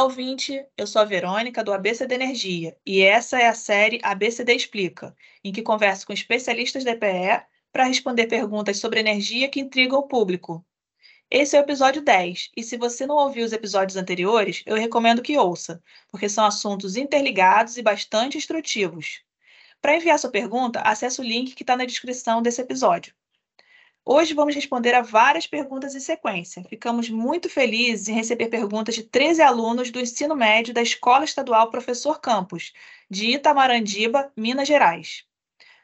Olá, ouvinte! Eu sou a Verônica, do ABCD Energia, e essa é a série ABCD Explica, em que converso com especialistas da EPE para responder perguntas sobre energia que intrigam o público. Esse é o episódio 10, e se você não ouviu os episódios anteriores, eu recomendo que ouça, porque são assuntos interligados e bastante instrutivos. Para enviar sua pergunta, acesse o link que está na descrição desse episódio. Hoje vamos responder a várias perguntas em sequência. Ficamos muito felizes em receber perguntas de 13 alunos do ensino médio da Escola Estadual Professor Campos, de Itamarandiba, Minas Gerais.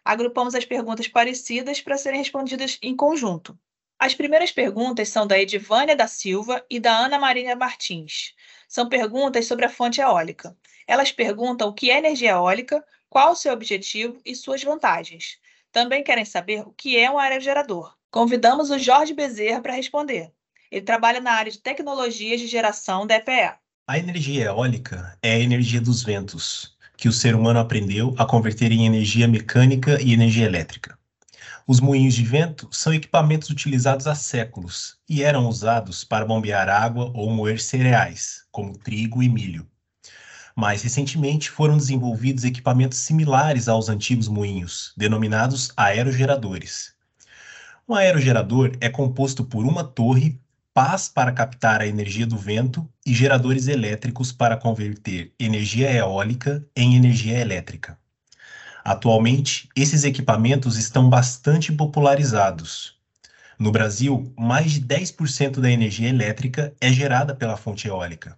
Agrupamos as perguntas parecidas para serem respondidas em conjunto. As primeiras perguntas são da Edivânia da Silva e da Ana Maria Martins. São perguntas sobre a fonte eólica. Elas perguntam o que é energia eólica, qual o seu objetivo e suas vantagens. Também querem saber o que é um aerogerador. Convidamos o Jorge Bezerra para responder. Ele trabalha na área de tecnologias de geração da EPE. A energia eólica é a energia dos ventos, que o ser humano aprendeu a converter em energia mecânica e energia elétrica. Os moinhos de vento são equipamentos utilizados há séculos e eram usados para bombear água ou moer cereais, como trigo e milho. Mais recentemente, foram desenvolvidos equipamentos similares aos antigos moinhos, denominados aerogeradores. Um aerogerador é composto por uma torre, pás para captar a energia do vento e geradores elétricos para converter energia eólica em energia elétrica. Atualmente, esses equipamentos estão bastante popularizados. No Brasil, mais de 10% da energia elétrica é gerada pela fonte eólica.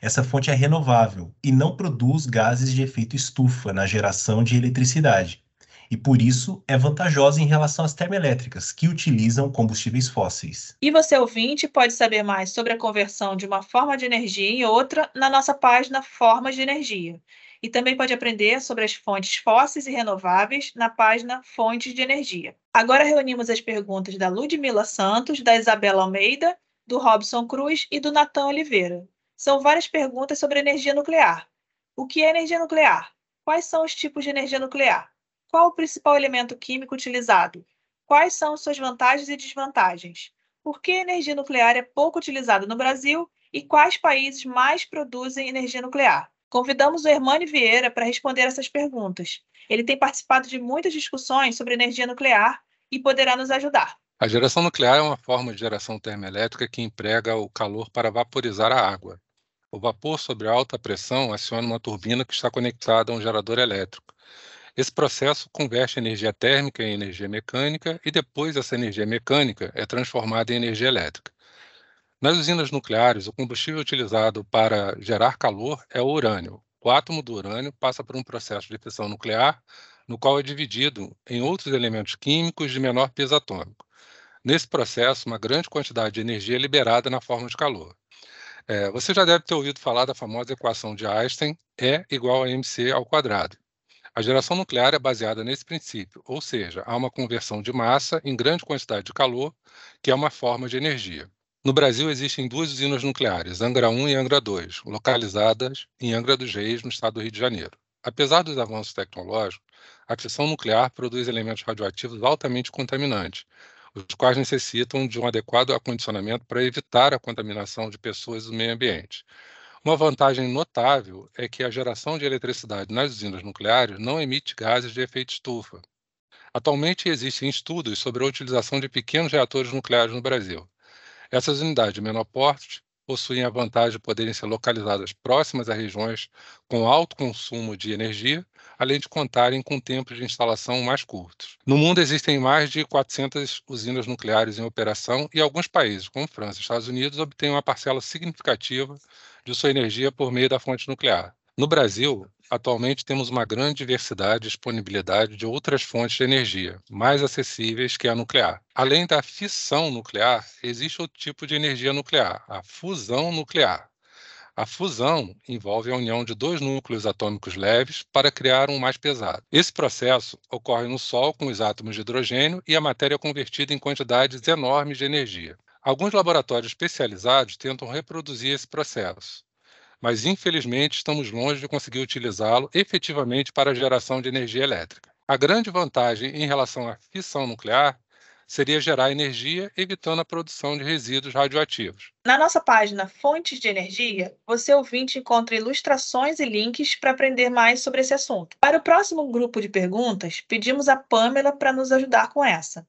Essa fonte é renovável e não produz gases de efeito estufa na geração de eletricidade, e por isso é vantajosa em relação às termoelétricas, que utilizam combustíveis fósseis. E você, ouvinte, pode saber mais sobre a conversão de uma forma de energia em outra na nossa página Formas de Energia. E também pode aprender sobre as fontes fósseis e renováveis na página Fontes de Energia. Agora reunimos as perguntas da Ludmila Santos, da Isabela Almeida, do Robson Cruz e do Natan Oliveira. São várias perguntas sobre energia nuclear. O que é energia nuclear? Quais são os tipos de energia nuclear? Qual o principal elemento químico utilizado? Quais são suas vantagens e desvantagens? Por que a energia nuclear é pouco utilizada no Brasil e quais países mais produzem energia nuclear? Convidamos o Hermane Vieira para responder essas perguntas. Ele tem participado de muitas discussões sobre energia nuclear e poderá nos ajudar. A geração nuclear é uma forma de geração termoelétrica que emprega o calor para vaporizar a água. O vapor sobre alta pressão aciona uma turbina que está conectada a um gerador elétrico. Esse processo converte energia térmica em energia mecânica e depois essa energia mecânica é transformada em energia elétrica. Nas usinas nucleares, o combustível utilizado para gerar calor é o urânio. O átomo do urânio passa por um processo de fissão nuclear, no qual é dividido em outros elementos químicos de menor peso atômico. Nesse processo, uma grande quantidade de energia é liberada na forma de calor. É, você já deve ter ouvido falar da famosa equação de Einstein, E igual a mc ao quadrado. A geração nuclear é baseada nesse princípio, ou seja, há uma conversão de massa em grande quantidade de calor, que é uma forma de energia. No Brasil existem duas usinas nucleares, Angra 1 e Angra 2, localizadas em Angra dos Reis, no estado do Rio de Janeiro. Apesar dos avanços tecnológicos, a fissão nuclear produz elementos radioativos altamente contaminantes, os quais necessitam de um adequado acondicionamento para evitar a contaminação de pessoas e do meio ambiente. Uma vantagem notável é que a geração de eletricidade nas usinas nucleares não emite gases de efeito estufa. Atualmente existem estudos sobre a utilização de pequenos reatores nucleares no Brasil. Essas unidades de menor porte possuem a vantagem de poderem ser localizadas próximas a regiões com alto consumo de energia, além de contarem com tempos de instalação mais curtos. No mundo existem mais de 400 usinas nucleares em operação e alguns países, como França e Estados Unidos, obtêm uma parcela significativa de sua energia por meio da fonte nuclear. No Brasil, atualmente temos uma grande diversidade e disponibilidade de outras fontes de energia, mais acessíveis que a nuclear. Além da fissão nuclear, existe outro tipo de energia nuclear, a fusão nuclear. A fusão envolve a união de dois núcleos atômicos leves para criar um mais pesado. Esse processo ocorre no Sol com os átomos de hidrogênio e a matéria convertida em quantidades enormes de energia. Alguns laboratórios especializados tentam reproduzir esse processo, mas infelizmente estamos longe de conseguir utilizá-lo efetivamente para a geração de energia elétrica. A grande vantagem em relação à fissão nuclear seria gerar energia, evitando a produção de resíduos radioativos. Na nossa página Fontes de Energia, você ouvinte encontra ilustrações e links para aprender mais sobre esse assunto. Para o próximo grupo de perguntas, pedimos a Pamela para nos ajudar com essa.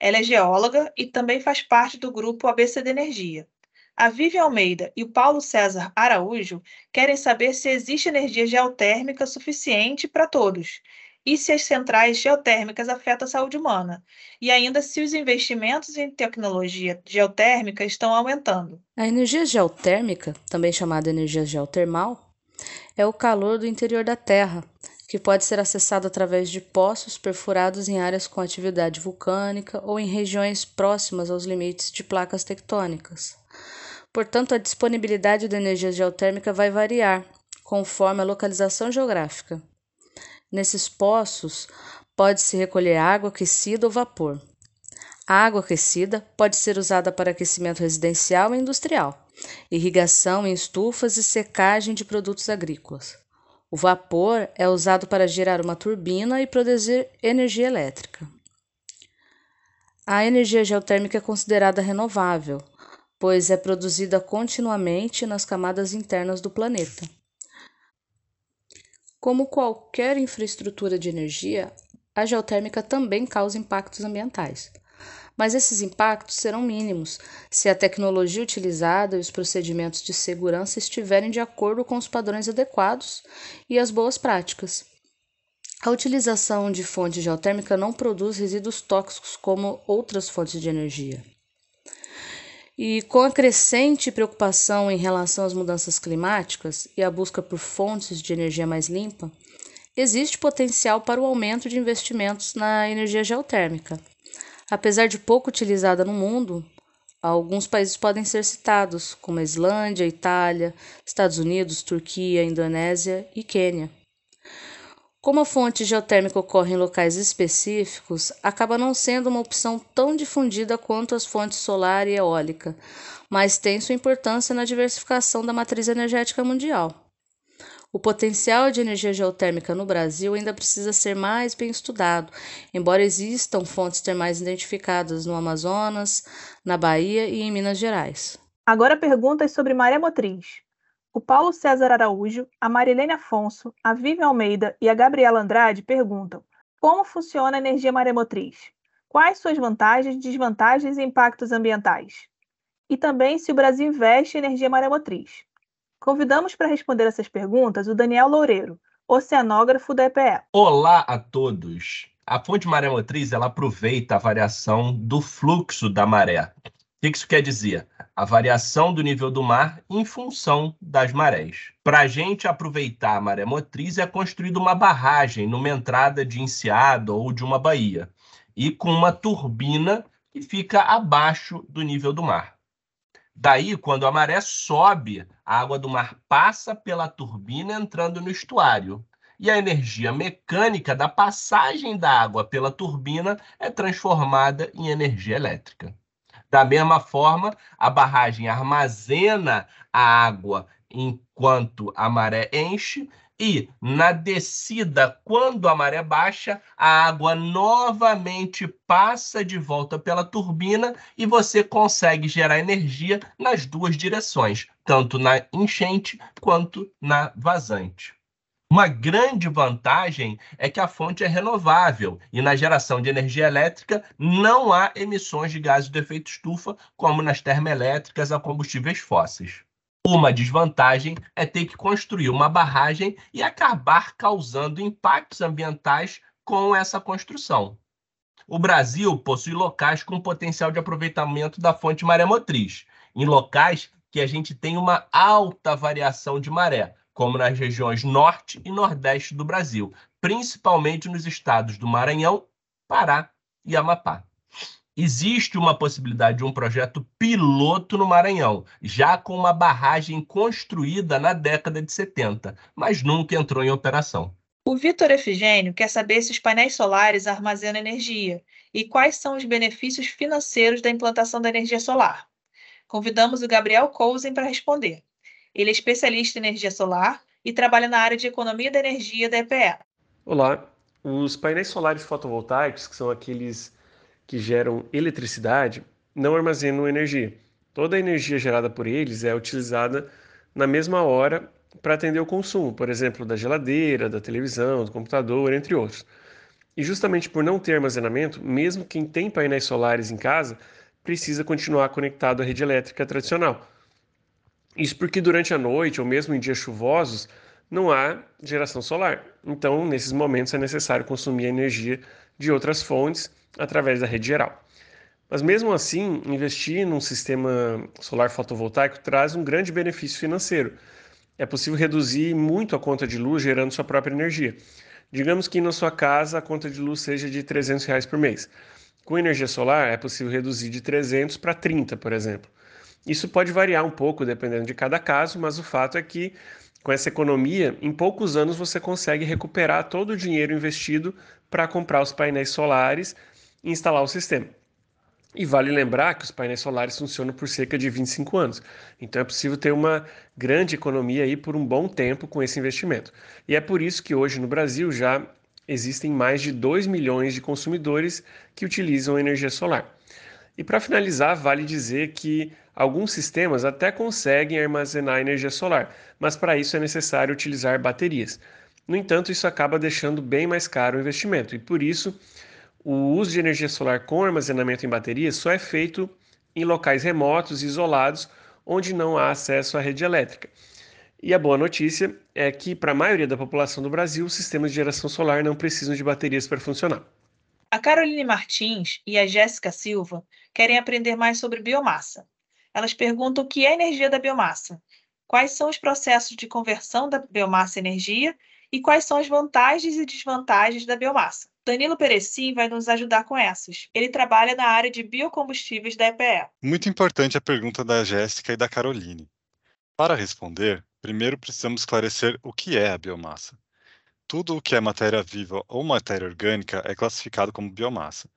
Ela é geóloga e também faz parte do grupo ABC de Energia. A Vivian Almeida e o Paulo César Araújo querem saber se existe energia geotérmica suficiente para todos e se as centrais geotérmicas afetam a saúde humana, e ainda se os investimentos em tecnologia geotérmica estão aumentando. A energia geotérmica, também chamada energia geotermal, é o calor do interior da Terra, que pode ser acessado através de poços perfurados em áreas com atividade vulcânica ou em regiões próximas aos limites de placas tectônicas. Portanto, a disponibilidade de energia geotérmica vai variar conforme a localização geográfica. Nesses poços pode-se recolher água aquecida ou vapor. A água aquecida pode ser usada para aquecimento residencial e industrial, irrigação em estufas e secagem de produtos agrícolas. O vapor é usado para gerar uma turbina e produzir energia elétrica. A energia geotérmica é considerada renovável, pois é produzida continuamente nas camadas internas do planeta. Como qualquer infraestrutura de energia, a geotérmica também causa impactos ambientais. Mas esses impactos serão mínimos se a tecnologia utilizada e os procedimentos de segurança estiverem de acordo com os padrões adequados e as boas práticas. A utilização de fonte geotérmica não produz resíduos tóxicos como outras fontes de energia. E com a crescente preocupação em relação às mudanças climáticas e a busca por fontes de energia mais limpa, existe potencial para o aumento de investimentos na energia geotérmica. Apesar de pouco utilizada no mundo, alguns países podem ser citados, como a Islândia, Itália, Estados Unidos, Turquia, Indonésia e Quênia. Como a fonte geotérmica ocorre em locais específicos, acaba não sendo uma opção tão difundida quanto as fontes solar e eólica, mas tem sua importância na diversificação da matriz energética mundial. O potencial de energia geotérmica no Brasil ainda precisa ser mais bem estudado, embora existam fontes termais identificadas no Amazonas, na Bahia e em Minas Gerais. Agora perguntas sobre maré motriz. O Paulo César Araújo, a Marilene Afonso, a Vivian Almeida e a Gabriela Andrade perguntam: como funciona a energia maremotriz? Quais suas vantagens, desvantagens e impactos ambientais? E também se o Brasil investe em energia maremotriz. Convidamos para responder essas perguntas o Daniel Loureiro, oceanógrafo da EPE. Olá a todos! A fonte maremotriz ela aproveita a variação do fluxo da maré. O que isso quer dizer? a variação do nível do mar em função das marés. Para a gente aproveitar a maré motriz, é construída uma barragem numa entrada de enseada ou de uma baía, e com uma turbina que fica abaixo do nível do mar. Daí, quando a maré sobe, a água do mar passa pela turbina entrando no estuário. E a energia mecânica da passagem da água pela turbina é transformada em energia elétrica. Da mesma forma, a barragem armazena a água enquanto a maré enche e na descida, quando a maré baixa, a água novamente passa de volta pela turbina e você consegue gerar energia nas duas direções, tanto na enchente quanto na vazante. Uma grande vantagem é que a fonte é renovável e na geração de energia elétrica não há emissões de gases de efeito estufa, como nas termoelétricas a combustíveis fósseis. Uma desvantagem é ter que construir uma barragem e acabar causando impactos ambientais com essa construção. O Brasil possui locais com potencial de aproveitamento da fonte maremotriz, em locais que a gente tem uma alta variação de maré, como nas regiões norte e nordeste do Brasil, principalmente nos estados do Maranhão, Pará e Amapá. Existe uma possibilidade de um projeto piloto no Maranhão, já com uma barragem construída na década de 70, mas nunca entrou em operação. O Vitor Efigênio quer saber se os painéis solares armazenam energia e quais são os benefícios financeiros da implantação da energia solar. Convidamos o Gabriel Cousen para responder. Ele é especialista em energia solar e trabalha na área de economia da energia da EPE. Olá, os painéis solares fotovoltaicos, que são aqueles que geram eletricidade, não armazenam energia. Toda a energia gerada por eles é utilizada na mesma hora para atender o consumo, por exemplo, da geladeira, da televisão, do computador, entre outros. E justamente por não ter armazenamento, mesmo quem tem painéis solares em casa precisa continuar conectado à rede elétrica tradicional. Isso porque durante a noite ou mesmo em dias chuvosos não há geração solar. Então, nesses momentos é necessário consumir energia de outras fontes através da rede geral. Mas mesmo assim, investir num sistema solar fotovoltaico traz um grande benefício financeiro. É possível reduzir muito a conta de luz gerando sua própria energia. Digamos que na sua casa a conta de luz seja de 300 reais por mês. Com energia solar é possível reduzir de 300 para 30, por exemplo. Isso pode variar um pouco dependendo de cada caso, mas o fato é que com essa economia, em poucos anos você consegue recuperar todo o dinheiro investido para comprar os painéis solares e instalar o sistema. E vale lembrar que os painéis solares funcionam por cerca de 25 anos. Então é possível ter uma grande economia aí por um bom tempo com esse investimento. E é por isso que hoje no Brasil já existem mais de 2 milhões de consumidores que utilizam energia solar. E para finalizar, vale dizer que alguns sistemas até conseguem armazenar energia solar, mas para isso é necessário utilizar baterias. No entanto, isso acaba deixando bem mais caro o investimento e por isso o uso de energia solar com armazenamento em baterias só é feito em locais remotos isolados onde não há acesso à rede elétrica. E a boa notícia é que, para a maioria da população do Brasil, os sistemas de geração solar não precisam de baterias para funcionar. A Caroline Martins e a Jéssica Silva querem aprender mais sobre biomassa. Elas perguntam o que é energia da biomassa, quais são os processos de conversão da biomassa em energia e quais são as vantagens e desvantagens da biomassa. Danilo Perecim vai nos ajudar com essas. Ele trabalha na área de biocombustíveis da EPE. Muito importante a pergunta da Jéssica e da Caroline. Para responder, primeiro precisamos esclarecer o que é a biomassa. Tudo o que é matéria viva ou matéria orgânica é classificado como biomassa.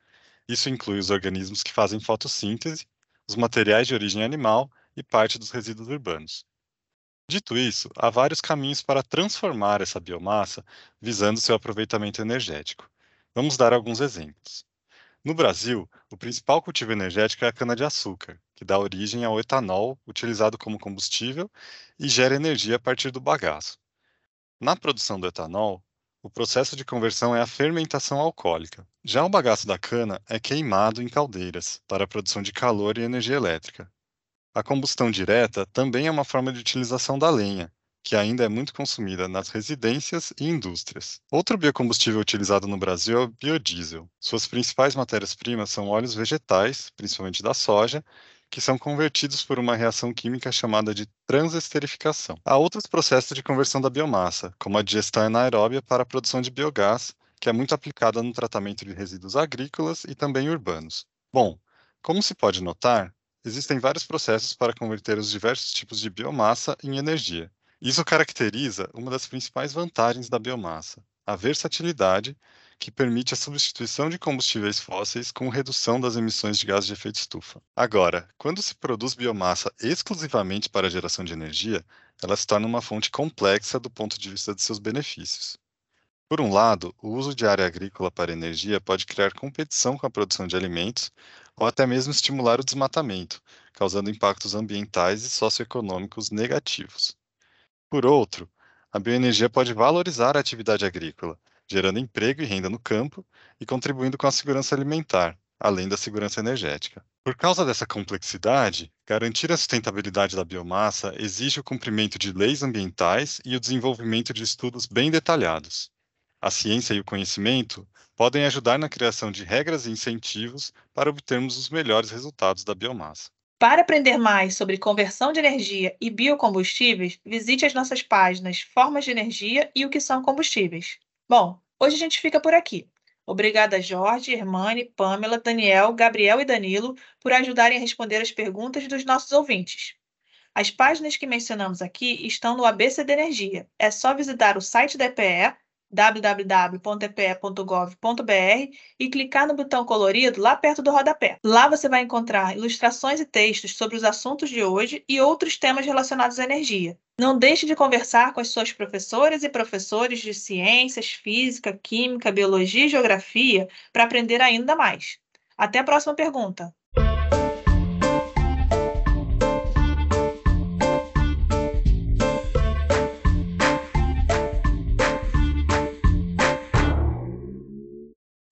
Isso inclui os organismos que fazem fotossíntese, os materiais de origem animal e parte dos resíduos urbanos. Dito isso, há vários caminhos para transformar essa biomassa visando seu aproveitamento energético. Vamos dar alguns exemplos. No Brasil, o principal cultivo energético é a cana-de-açúcar, que dá origem ao etanol, utilizado como combustível e gera energia a partir do bagaço. Na produção do etanol, o processo de conversão é a fermentação alcoólica. Já o bagaço da cana é queimado em caldeiras para a produção de calor e energia elétrica. A combustão direta também é uma forma de utilização da lenha, que ainda é muito consumida nas residências e indústrias. Outro biocombustível utilizado no Brasil é o biodiesel. Suas principais matérias-primas são óleos vegetais, principalmente da soja, que são convertidos por uma reação química chamada de transesterificação. Há outros processos de conversão da biomassa, como a digestão anaeróbia para a produção de biogás, que é muito aplicada no tratamento de resíduos agrícolas e também urbanos. Bom, como se pode notar, existem vários processos para converter os diversos tipos de biomassa em energia. Isso caracteriza uma das principais vantagens da biomassa, a versatilidade, que permite a substituição de combustíveis fósseis com redução das emissões de gases de efeito estufa. Agora, quando se produz biomassa exclusivamente para a geração de energia, ela se torna uma fonte complexa do ponto de vista de seus benefícios. Por um lado, o uso de área agrícola para energia pode criar competição com a produção de alimentos ou até mesmo estimular o desmatamento, causando impactos ambientais e socioeconômicos negativos. Por outro, a bioenergia pode valorizar a atividade agrícola, gerando emprego e renda no campo e contribuindo com a segurança alimentar, além da segurança energética. Por causa dessa complexidade, garantir a sustentabilidade da biomassa exige o cumprimento de leis ambientais e o desenvolvimento de estudos bem detalhados. A ciência e o conhecimento podem ajudar na criação de regras e incentivos para obtermos os melhores resultados da biomassa. Para aprender mais sobre conversão de energia e biocombustíveis, visite as nossas páginas Formas de Energia e o que são combustíveis. Bom, hoje a gente fica por aqui. Obrigada, Jorge, Hermane, Pamela, Daniel, Gabriel e Danilo por ajudarem a responder as perguntas dos nossos ouvintes. As páginas que mencionamos aqui estão no ABC de Energia. É só visitar o site da EPE www.epe.gov.br e clicar no botão colorido lá perto do rodapé. Lá você vai encontrar ilustrações e textos sobre os assuntos de hoje e outros temas relacionados à energia. Não deixe de conversar com as suas professoras e professores de ciências, física, química, biologia e geografia para aprender ainda mais. Até a próxima pergunta.